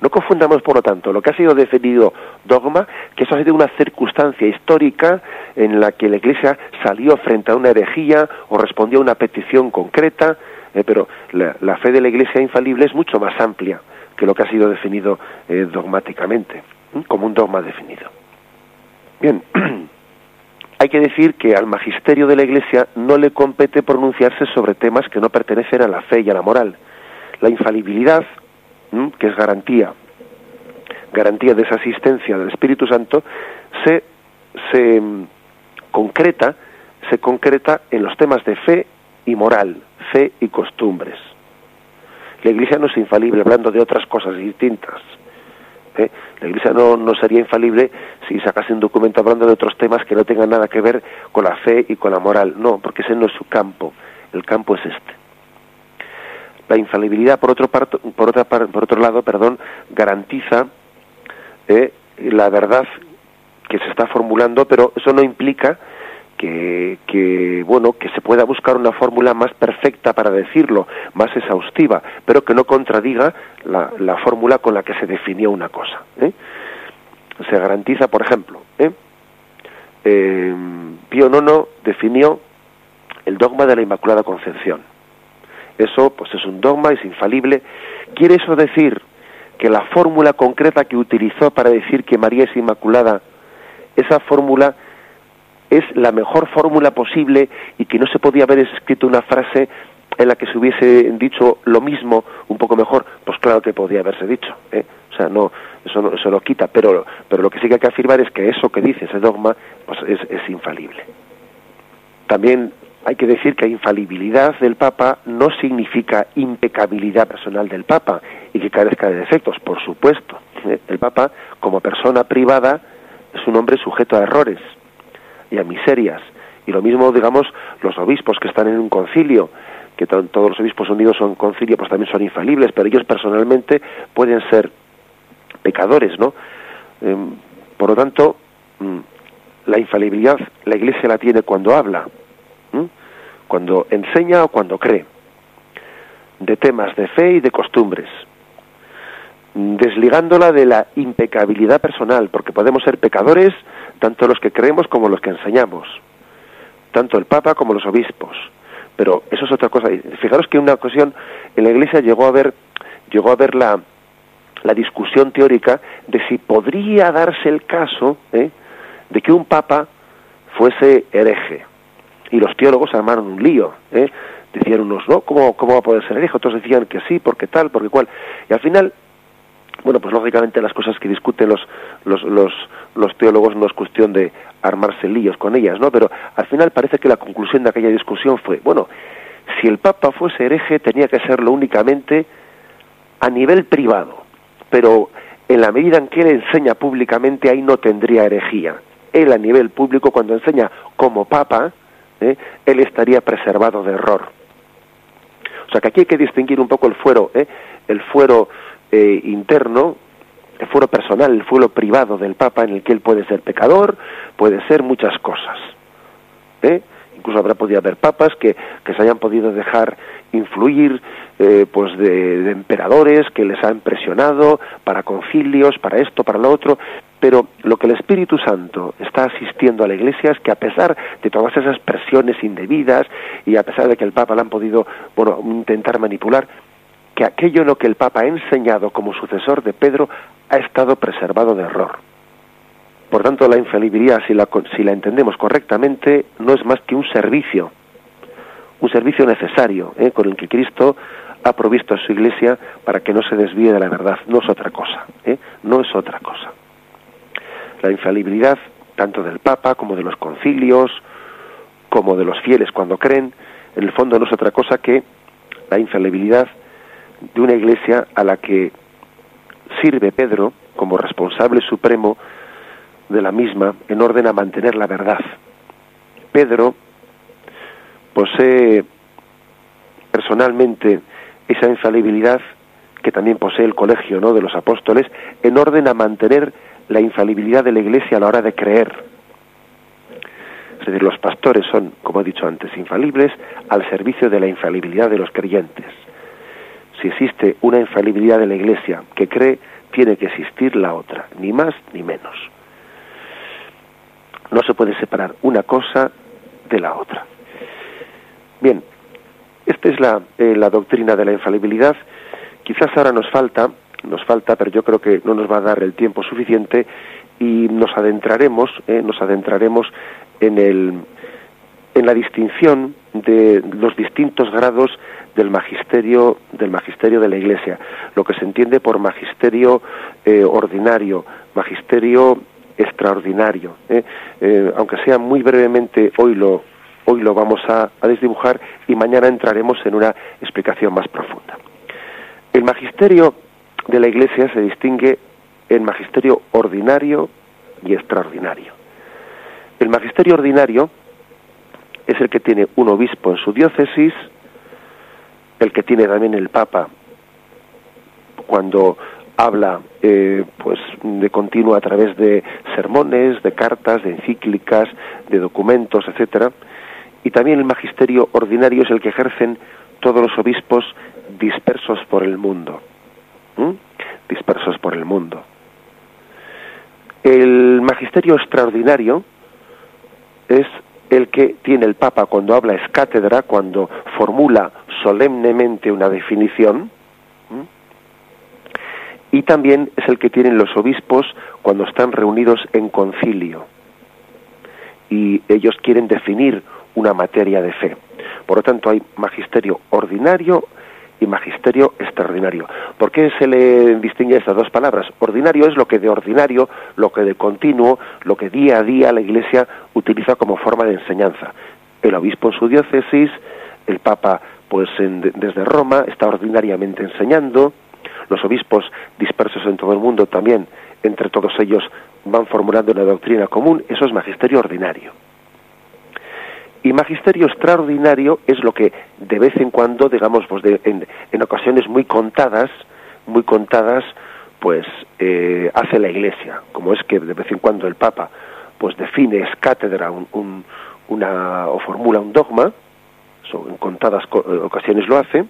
No confundamos, por lo tanto, lo que ha sido definido dogma, que eso ha sido una circunstancia histórica en la que la Iglesia salió frente a una herejía o respondió a una petición concreta, eh, pero la, fe de la Iglesia infalible es mucho más amplia que lo que ha sido definido eh, dogmáticamente, como un dogma definido. Bien, hay que decir que al magisterio de la Iglesia no le compete pronunciarse sobre temas que no pertenecen a la fe y a la moral. La infalibilidad que es garantía, garantía de esa asistencia del Espíritu Santo, se, se mm, concreta, se concreta en los temas de fe y moral, fe y costumbres. La Iglesia no es infalible hablando de otras cosas distintas. ¿Eh? La Iglesia no, no sería infalible si sacase un documento hablando de otros temas que no tengan nada que ver con la fe y con la moral. No, porque ese no es su campo. El campo es este. La infalibilidad, por otro, por otra, por otro lado, perdón, garantiza eh, la verdad que se está formulando, pero eso no implica que, que, bueno que se pueda buscar una fórmula más perfecta para decirlo, más exhaustiva, pero que no contradiga la, la fórmula con la que se definió una cosa. ¿eh? Se garantiza, por ejemplo, ¿eh? eh Pío IX definió el dogma de la Inmaculada Concepción eso pues es un dogma, es infalible. ¿Quiere eso decir que la fórmula concreta que utilizó para decir que María es inmaculada, esa fórmula es la mejor fórmula posible y que no se podía haber escrito una frase en la que se hubiese dicho lo mismo un poco mejor, pues claro que podía haberse dicho, ¿eh? o sea, no, eso no, eso lo quita, pero, pero lo que sí que hay que afirmar es que eso que dice ese dogma, pues es, es infalible. También hay que decir que infalibilidad del Papa no significa impecabilidad personal del Papa y que carezca de defectos, por supuesto. ¿eh? El Papa, como persona privada, es un hombre sujeto a errores y a miserias. Y lo mismo, digamos, los obispos que están en un concilio, que todos los obispos unidos son concilio, pues también son infalibles, pero ellos personalmente pueden ser pecadores, ¿no? Em, por lo tanto, mm, la infalibilidad la Iglesia la tiene cuando habla, cuando enseña o cuando cree, de temas de fe y de costumbres, desligándola de la impecabilidad personal, porque podemos ser pecadores tanto los que creemos como los que enseñamos, tanto el Papa como los obispos. Pero eso es otra cosa. Fijaros que en una ocasión en la Iglesia llegó a ver, llegó a ver la, la discusión teórica de si podría darse el caso ¿eh? de que un Papa fuese hereje y los teólogos armaron un lío, ¿eh? decían unos, ¿no? ¿Cómo, ¿Cómo va a poder ser hereje? Otros decían que sí, porque tal, porque cual. Y al final, bueno, pues lógicamente las cosas que discuten los, los, los, los teólogos no es cuestión de armarse líos con ellas, ¿no? Pero al final parece que la conclusión de aquella discusión fue, bueno, si el Papa fuese hereje tenía que serlo únicamente a nivel privado, pero en la medida en que él enseña públicamente ahí no tendría herejía. Él a nivel público cuando enseña como Papa, ¿eh? él estaría preservado de error. O sea que aquí hay que distinguir un poco el fuero, ¿eh? el fuero eh, interno, el fuero personal, el fuero privado del Papa en el que él puede ser pecador, puede ser muchas cosas. ¿eh? Incluso habrá podido haber papas que, que se hayan podido dejar influir eh, pues de, de, emperadores que les han presionado para concilios, para esto, para lo otro, pero lo que el Espíritu Santo está asistiendo a la Iglesia es que a pesar de todas esas presiones indebidas y a pesar de que el Papa la han podido bueno, intentar manipular, que aquello en lo que el Papa ha enseñado como sucesor de Pedro ha estado preservado de error. Por tanto, la infalibilidad, si la, entendemos correctamente, no es más que un servicio, un servicio necesario, ¿eh? con el que Cristo ha provisto a su Iglesia para que no se desvíe de la verdad. No es otra cosa, ¿eh? no es otra cosa. La infalibilidad tanto del Papa como de los concilios, como de los fieles cuando creen, en el fondo no es otra cosa que la infalibilidad de una iglesia a la que sirve Pedro como responsable supremo de la misma en orden a mantener la verdad. Pedro posee personalmente esa infalibilidad que también posee el colegio ¿no? de los apóstoles en orden a mantener la infalibilidad de la Iglesia a la hora de creer. Es decir, los pastores son, como he dicho antes, infalibles al servicio de la infalibilidad de los creyentes. Si existe una infalibilidad de la Iglesia que cree tiene que existir la otra, ni más ni menos. No se puede separar una cosa de la otra. Bien, esta es la, eh, la doctrina de la infalibilidad. Quizás ahora nos falta, nos falta, pero yo creo que no nos va a dar el tiempo suficiente y nos adentraremos, eh, nos adentraremos en el, en la distinción de los distintos grados del magisterio del magisterio de la Iglesia, lo que se entiende por magisterio eh, ordinario, magisterio extraordinario. ¿eh? Eh, aunque sea muy brevemente, hoy lo hoy lo vamos a, a desdibujar y mañana entraremos en una explicación más profunda. El magisterio de la Iglesia se distingue en magisterio ordinario y extraordinario. El magisterio ordinario es el que tiene un obispo en su diócesis, el que tiene también el Papa cuando habla eh, pues de continuo a través de sermones, de cartas, de encíclicas, de documentos, etcétera, y también el magisterio ordinario es el que ejercen todos los obispos dispersos por el mundo, dispersos por el mundo. El magisterio extraordinario es el que tiene el Papa cuando habla es cátedra, cuando formula solemnemente una definición, y también es el que tienen los obispos cuando están reunidos en concilio y ellos quieren definir una materia de fe. Por lo tanto, hay magisterio ordinario y magisterio extraordinario. ¿Por qué se le distingue estas dos palabras? Ordinario es lo que de ordinario, lo que de continuo, lo que día a día la Iglesia utiliza como forma de enseñanza. El obispo en su diócesis, el Papa pues desde Roma está ordinariamente enseñando, los obispos dispersos en todo el mundo también, entre todos ellos van formulando una doctrina común, eso es magisterio ordinario. Y magisterio extraordinario es lo que de vez en cuando, digamos, pues en, ocasiones muy contadas, muy contadas, pues eh, hace la Iglesia, como es que de vez en cuando el Papa pues define, es cátedra un, una, o formula un dogma, en contadas eh, ocasiones lo hace,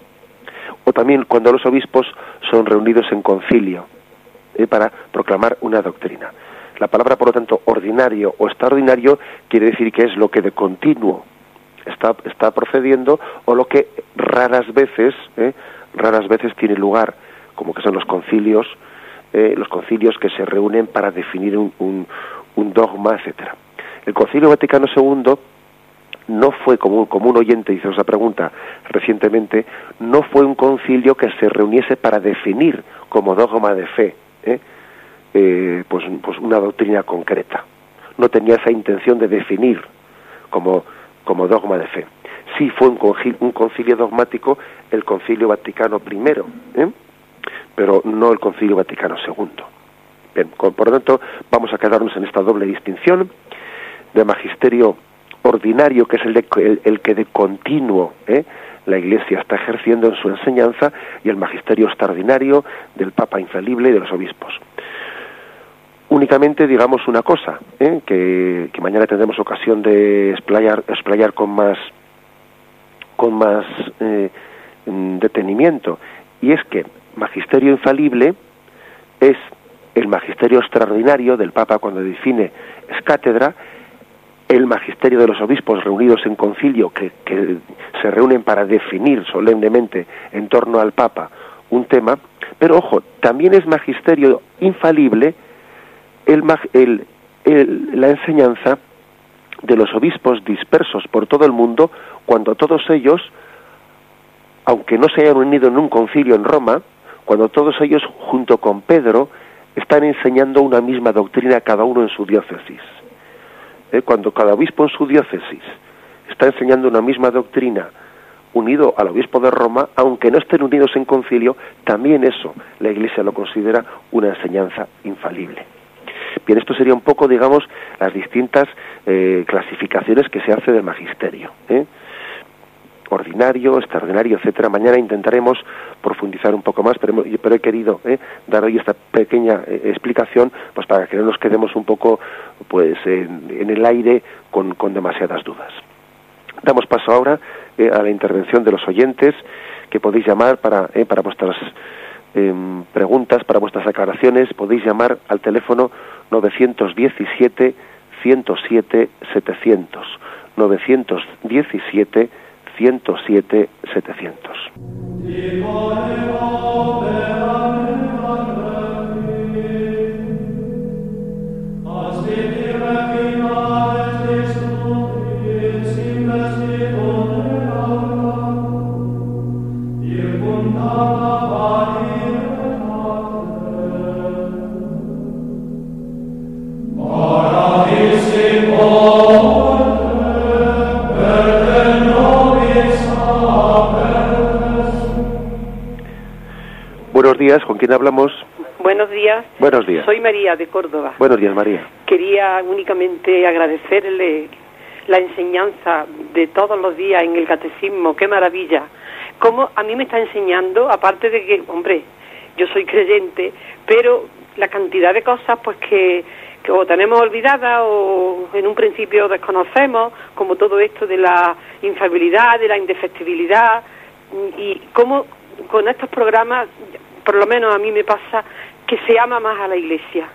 o también cuando los obispos son reunidos en concilio eh, para proclamar una doctrina. La palabra, por lo tanto, ordinario o extraordinario quiere decir que es lo que de continuo está, está procediendo o lo que raras veces, eh, raras veces tiene lugar, como que son los concilios, eh, los concilios que se reúnen para definir un, un, dogma, etcétera. El Concilio Vaticano II no fue como, como un oyente hizo esa pregunta recientemente, no fue un concilio que se reuniese para definir como dogma de fe, ¿eh? Eh, pues, pues una doctrina concreta. No tenía esa intención de definir como, como dogma de fe. Sí fue un concilio, un concilio dogmático el concilio Vaticano I, ¿eh? pero no el concilio Vaticano II. Bien, por lo tanto, vamos a quedarnos en esta doble distinción de magisterio ordinario, que es el, de, el, que de continuo ¿eh? la Iglesia está ejerciendo en su enseñanza, y el magisterio extraordinario del Papa infalible y de los obispos únicamente digamos una cosa, ¿eh? que, mañana tendremos ocasión de explayar, explayar con más con más eh, detenimiento, y es que magisterio infalible es el magisterio extraordinario del Papa cuando define es cátedra, el magisterio de los obispos reunidos en concilio que, que se reúnen para definir solemnemente en torno al Papa un tema, pero ojo, también es magisterio infalible el, la enseñanza de los obispos dispersos por todo el mundo, cuando todos ellos, aunque no se hayan unido en un concilio en Roma, cuando todos ellos, junto con Pedro, están enseñando una misma doctrina cada uno en su diócesis. ¿Eh? Cuando cada obispo en su diócesis está enseñando una misma doctrina, unido al obispo de Roma, aunque no estén unidos en concilio, también eso la Iglesia lo considera una enseñanza infalible. Bien, esto sería un poco, digamos, las distintas eh, clasificaciones que se hace del magisterio. ¿eh? ordinario, extraordinario, etcétera. Mañana intentaremos profundizar un poco más, pero, pero he querido ¿eh? dar hoy esta pequeña eh, explicación, pues para que no nos quedemos un poco, pues, en, el aire con, con, demasiadas dudas. Damos paso ahora a la intervención de los oyentes que podéis llamar para, para vuestras em, preguntas, para vuestras aclaraciones, podéis llamar al teléfono 917 107 700. 917 107 700. Buenos días, ¿con quién hablamos? Buenos días. Buenos días. Soy María de Córdoba. Buenos días, María. Quería únicamente agradecerle la enseñanza de todos los días en el catecismo. Qué maravilla. Cómo a mí me está enseñando, aparte de que, hombre, yo soy creyente, pero la cantidad de cosas pues que, que o tenemos olvidadas o en un principio desconocemos, como todo esto de la infabilidad, de la indefectibilidad, y cómo con estos programas por lo menos a mí me pasa que se ama más a la iglesia,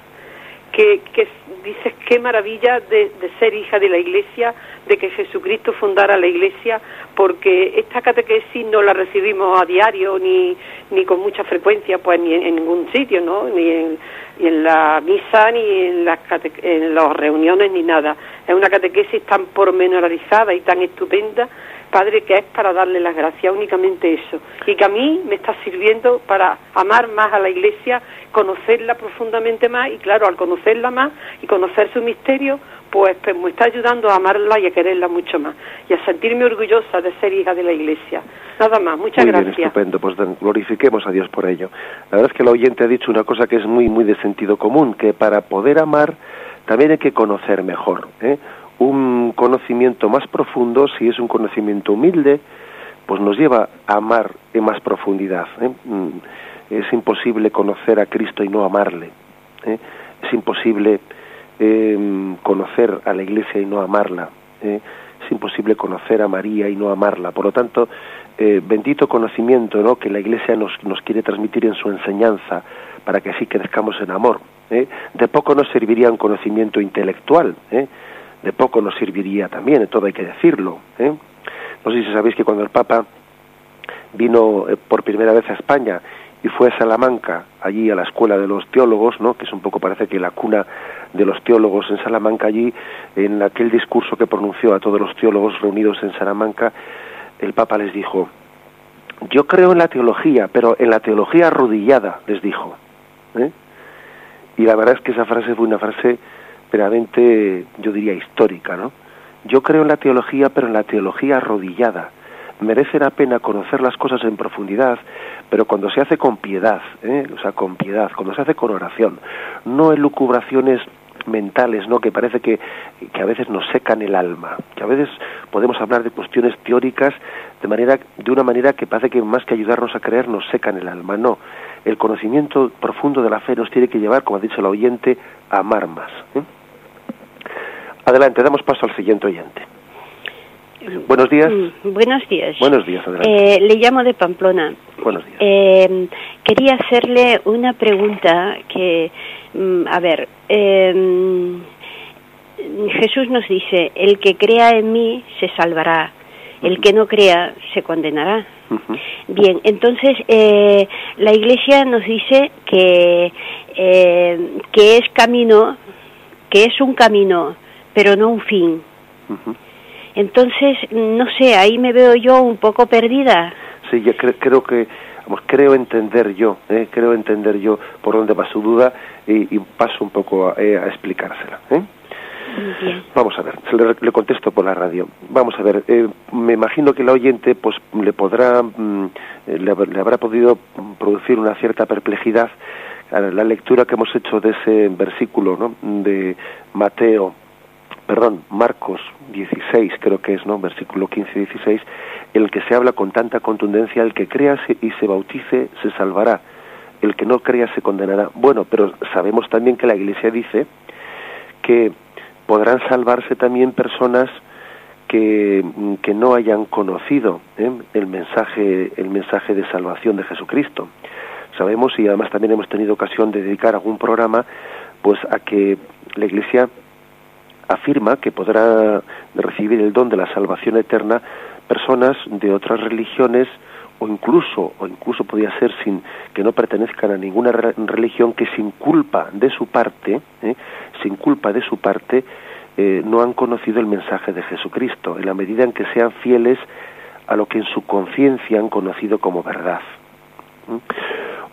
que, que dices qué maravilla de, ser hija de la iglesia, de que Jesucristo fundara la iglesia, porque esta catequesis no la recibimos a diario ni, ni con mucha frecuencia, pues ni en, ningún sitio, ¿no? Ni en, ni en la misa, ni en las, en las reuniones, ni nada. Es una catequesis tan pormenorizada y tan estupenda Padre, que es para darle las gracias, únicamente eso. Y que a mí me está sirviendo para amar más a la Iglesia, conocerla profundamente más y claro, al conocerla más y conocer su misterio, pues, pues me está ayudando a amarla y a quererla mucho más y a sentirme orgullosa de ser hija de la Iglesia. Nada más, muchas muy gracias. Bien, estupendo, pues glorifiquemos a Dios por ello. La verdad es que el oyente ha dicho una cosa que es muy, muy de sentido común, que para poder amar también hay que conocer mejor. ¿eh? Un conocimiento más profundo, si es un conocimiento humilde, pues nos lleva a amar en más profundidad. ¿eh? Es imposible conocer a Cristo y no amarle. ¿eh? Es imposible eh, conocer a la Iglesia y no amarla. Es imposible conocer a María y no amarla. Por lo tanto, bendito conocimiento ¿no? que la Iglesia nos, nos quiere transmitir en su enseñanza para que así crezcamos en amor. De poco nos serviría un conocimiento intelectual de poco nos serviría también, todo hay que decirlo. ¿eh? No sé si sabéis que cuando el Papa vino eh, por primera vez a España y fue a Salamanca, allí a la escuela de los teólogos, ¿no? que es un poco parece que la cuna de los teólogos en Salamanca, allí en aquel discurso que pronunció a todos los teólogos reunidos en Salamanca, el Papa les dijo, yo creo en la teología, pero en la teología arrodillada, les dijo. ¿eh? Y la verdad es que esa frase fue una frase verdaderamente, yo diría, histórica, ¿no? Yo creo en la teología, pero en la teología arrodillada. Merece la pena conocer las cosas en profundidad, pero cuando se hace con piedad, ¿eh? o sea, con piedad, cuando se hace con oración, no en lucubraciones mentales, ¿no? Que parece que, que a veces nos secan el alma, que a veces podemos hablar de cuestiones teóricas de manera, de una manera que parece que más que ayudarnos a creer nos secan el alma. No, el conocimiento profundo de la fe nos tiene que llevar, como ha dicho el oyente, a amar más. ¿eh? Adelante, damos paso al siguiente oyente. Buenos días. Mm, buenos días. Buenos días, adelante. Eh, le llamo de Pamplona. Buenos días. Eh, quería hacerle una pregunta que, mm, a ver, eh, Jesús nos dice, el que crea en mí se salvará, el que no crea se condenará. Uh -huh. Bien, entonces eh, la Iglesia nos dice que, eh, que es camino, que es un camino pero no un fin. Uh -huh. Entonces, no sé, ahí me veo yo un poco perdida. Sí, yo cre creo que, vamos, creo entender yo, eh, creo entender yo por dónde va su duda y, y paso un poco a, eh, a explicársela. ¿eh? Bien. Vamos a ver, le, le, contesto por la radio. Vamos a ver, eh, me imagino que el oyente pues le podrá, mm, le, le, habrá podido producir una cierta perplejidad a la lectura que hemos hecho de ese versículo, ¿no? De Mateo perdón, Marcos 16, creo que es, ¿no? Versículo 15 y 16, en el que se habla con tanta contundencia, el que crea y se bautice se salvará, el que no crea se condenará. Bueno, pero sabemos también que la Iglesia dice que podrán salvarse también personas que, que no hayan conocido ¿eh? el mensaje el mensaje de salvación de Jesucristo. Sabemos y además también hemos tenido ocasión de dedicar algún programa pues a que la Iglesia afirma que podrá recibir el don de la salvación eterna personas de otras religiones o incluso o incluso podría ser sin que no pertenezcan a ninguna religión que sin culpa de su parte ¿eh? sin culpa de su parte eh, no han conocido el mensaje de Jesucristo en la medida en que sean fieles a lo que en su conciencia han conocido como verdad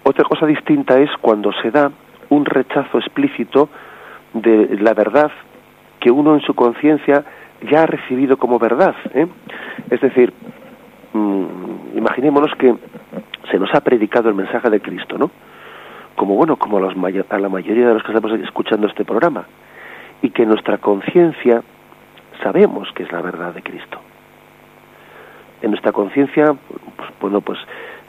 otra cosa distinta es cuando se da un rechazo explícito de la verdad que uno en su conciencia ya ha recibido como verdad. ¿eh? Es decir, mm, imaginémonos que se nos ha predicado el mensaje de Cristo, ¿no? Como bueno, como a, los a la mayoría de los que estamos escuchando este programa, y que nuestra conciencia sabemos que es la verdad de Cristo. En nuestra conciencia, pues, bueno, pues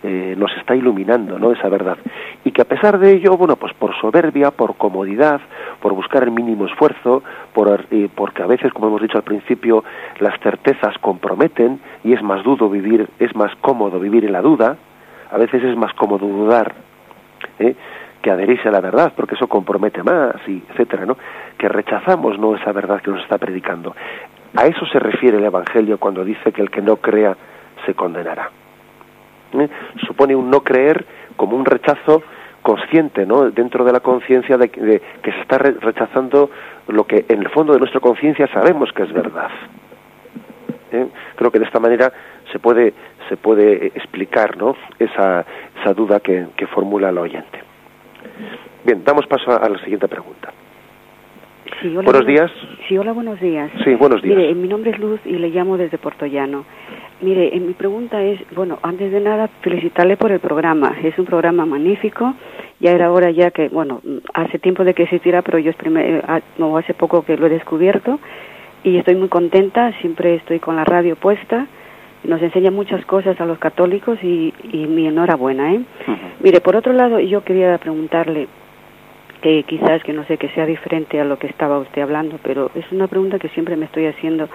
eh, nos está iluminando, ¿no? Esa verdad. Y que a pesar de ello, bueno, pues por soberbia, por comodidad, por buscar el mínimo esfuerzo, por, eh, porque a veces, como hemos dicho al principio, las certezas comprometen y es más dudo vivir, es más cómodo vivir en la duda. A veces es más cómodo dudar ¿eh? que adherirse a la verdad, porque eso compromete más, y etcétera, ¿no? Que rechazamos no esa verdad que nos está predicando. A eso se refiere el Evangelio cuando dice que el que no crea se condenará. ¿Eh? supone un no creer como un rechazo consciente, ¿no? Dentro de la conciencia de, que se está rechazando lo que en el fondo de nuestra conciencia sabemos que es verdad. ¿Eh? Creo que de esta manera se puede se puede explicar, ¿no? Esa, esa duda que, que formula el oyente. Bien, damos paso a la siguiente pregunta. buenos días. Sí, hola, buenos días. Sí, buenos días. Mire, mi nombre es Luz y le llamo desde Portollano. Mire, mi pregunta es, bueno, antes de nada, felicitarle por el programa. Es un programa magnífico. Ya era hora ya que, bueno, hace tiempo de que existiera, pero yo es primer, eh, no, hace poco que lo he descubierto y estoy muy contenta. Siempre estoy con la radio puesta. Nos enseña muchas cosas a los católicos y, y mi enhorabuena, ¿eh? Mire, por otro lado, yo quería preguntarle, que quizás que no sé que sea diferente a lo que estaba usted hablando, pero es una pregunta que siempre me estoy haciendo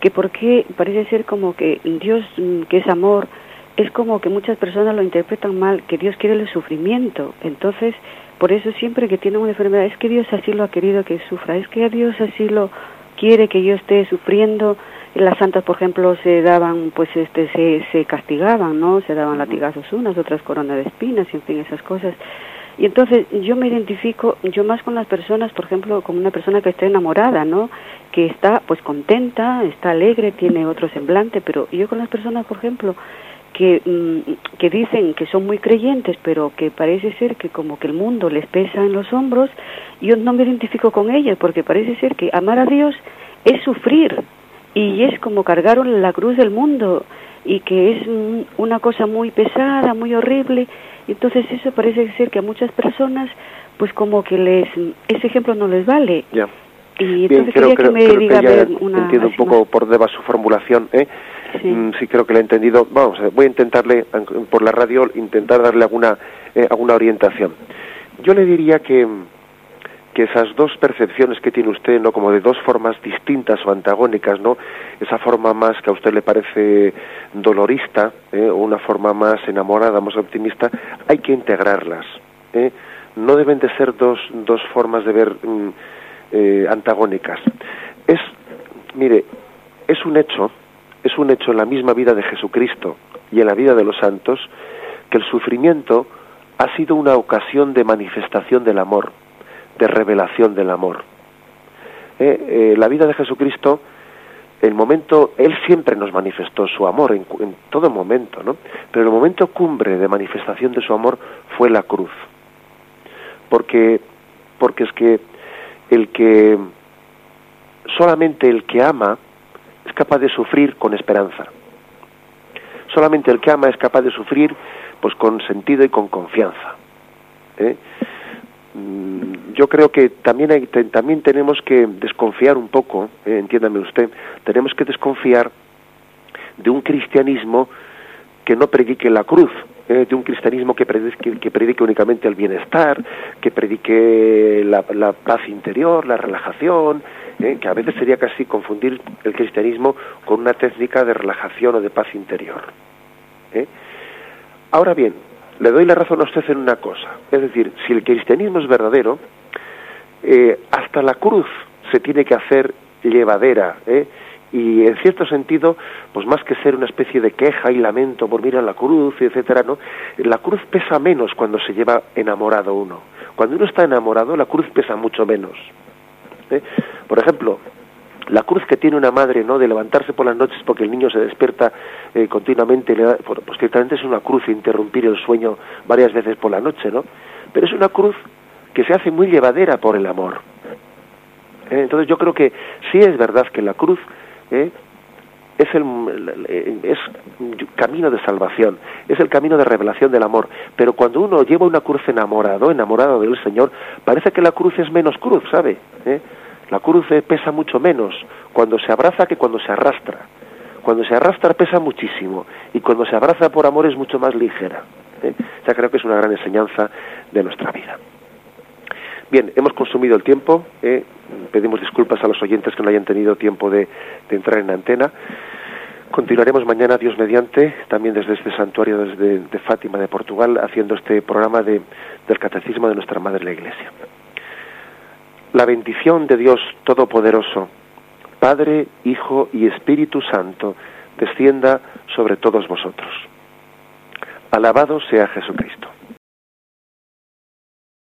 que por qué parece ser como que Dios, mm, que es amor, es como que muchas personas lo interpretan mal, que Dios quiere el sufrimiento. Entonces, por eso siempre que tiene una enfermedad, es que Dios así lo ha querido que sufra, es que Dios así lo quiere que yo esté sufriendo. Las santas, por ejemplo, se daban, pues este, se, se castigaban, ¿no? Se daban latigazos unas, otras coronas de espinas, y en fin, esas cosas. Y entonces yo me identifico, yo más con las personas, por ejemplo, como una persona que está enamorada, ¿no? Que está pues contenta, está alegre, tiene otro semblante, pero yo con las personas, por ejemplo, que, mm, que dicen que son muy creyentes, pero que parece ser que como que el mundo les pesa en los hombros, yo no me identifico con ellas, porque parece ser que amar a Dios es sufrir, y es como cargar la cruz del mundo, y que es una cosa muy pesada, muy horrible, entonces eso parece ser que a muchas personas, pues como que les ese ejemplo no les vale. Ya. Y entonces quería que me diga una... Entiendo un poco por deba su formulación, ¿eh? Sí. Mm, sí. creo que le he entendido. Vamos, voy a intentarle, por la radio, intentar darle alguna, eh, alguna orientación. Yo le diría que, que esas dos percepciones que tiene usted, ¿no? Como de dos formas distintas o antagónicas, ¿no? Esa forma más que a usted le parece dolorista, ¿eh? o una forma más enamorada, más optimista, hay que integrarlas. ¿eh? No deben de ser dos, dos formas de ver mm, eh, antagónicas. Es, mire, es un hecho, es un hecho en la misma vida de Jesucristo y en la vida de los santos, que el sufrimiento ha sido una ocasión de manifestación del amor de revelación del amor. Eh, eh, la vida de Jesucristo, el momento, Él siempre nos manifestó su amor en, todo momento, ¿no? Pero el momento cumbre de manifestación de su amor fue la cruz. Porque, porque es que el que, solamente el que ama es capaz de sufrir con esperanza. Solamente el que ama es capaz de sufrir pues con sentido y con confianza. ¿eh? Mm, yo creo que también hay, también tenemos que desconfiar un poco, eh, entiéndame usted, tenemos que desconfiar de un cristianismo que no predique la cruz, eh, de un cristianismo que predique, que predique, únicamente el bienestar, que predique la, paz interior, la relajación, eh, que a veces sería casi confundir el cristianismo con una técnica de relajación o de paz interior. ¿eh? Ahora bien, le doy la razón a usted en una cosa, es decir, si el cristianismo es verdadero, hasta la cruz se tiene que hacer llevadera, ¿eh? Y en cierto sentido, pues más que ser una especie de queja y lamento por mirar la cruz, etcétera, ¿no? La cruz pesa menos cuando se lleva enamorado uno. Cuando uno está enamorado, la cruz pesa mucho menos. ¿eh? Por ejemplo, la cruz que tiene una madre, ¿no? De levantarse por las noches porque el niño se despierta eh, continuamente, pues ciertamente es una cruz interrumpir el sueño varias veces por la noche, ¿no? Pero es una cruz que se hace muy llevadera por el amor. ¿eh? Entonces yo creo que sí es verdad que la cruz ¿eh? es el es camino de salvación, es el camino de revelación del amor. Pero cuando uno lleva una cruz enamorado, enamorado del Señor, parece que la cruz es menos cruz, ¿sabe? ¿Eh? La cruz pesa mucho menos cuando se abraza que cuando se arrastra. Cuando se arrastra pesa muchísimo y cuando se abraza por amor es mucho más ligera. ¿eh? Creo que es una gran enseñanza de nuestra vida. Bien, hemos consumido el tiempo. ¿eh? pedimos disculpas a los oyentes que no hayan tenido tiempo de, entrar en la antena. Continuaremos mañana, Dios mediante, también desde este santuario desde, de Fátima de Portugal, haciendo este programa de, del Catecismo de nuestra Madre la Iglesia. La bendición de Dios Todopoderoso, Padre, Hijo y Espíritu Santo, descienda sobre todos vosotros. Alabado sea Jesucristo.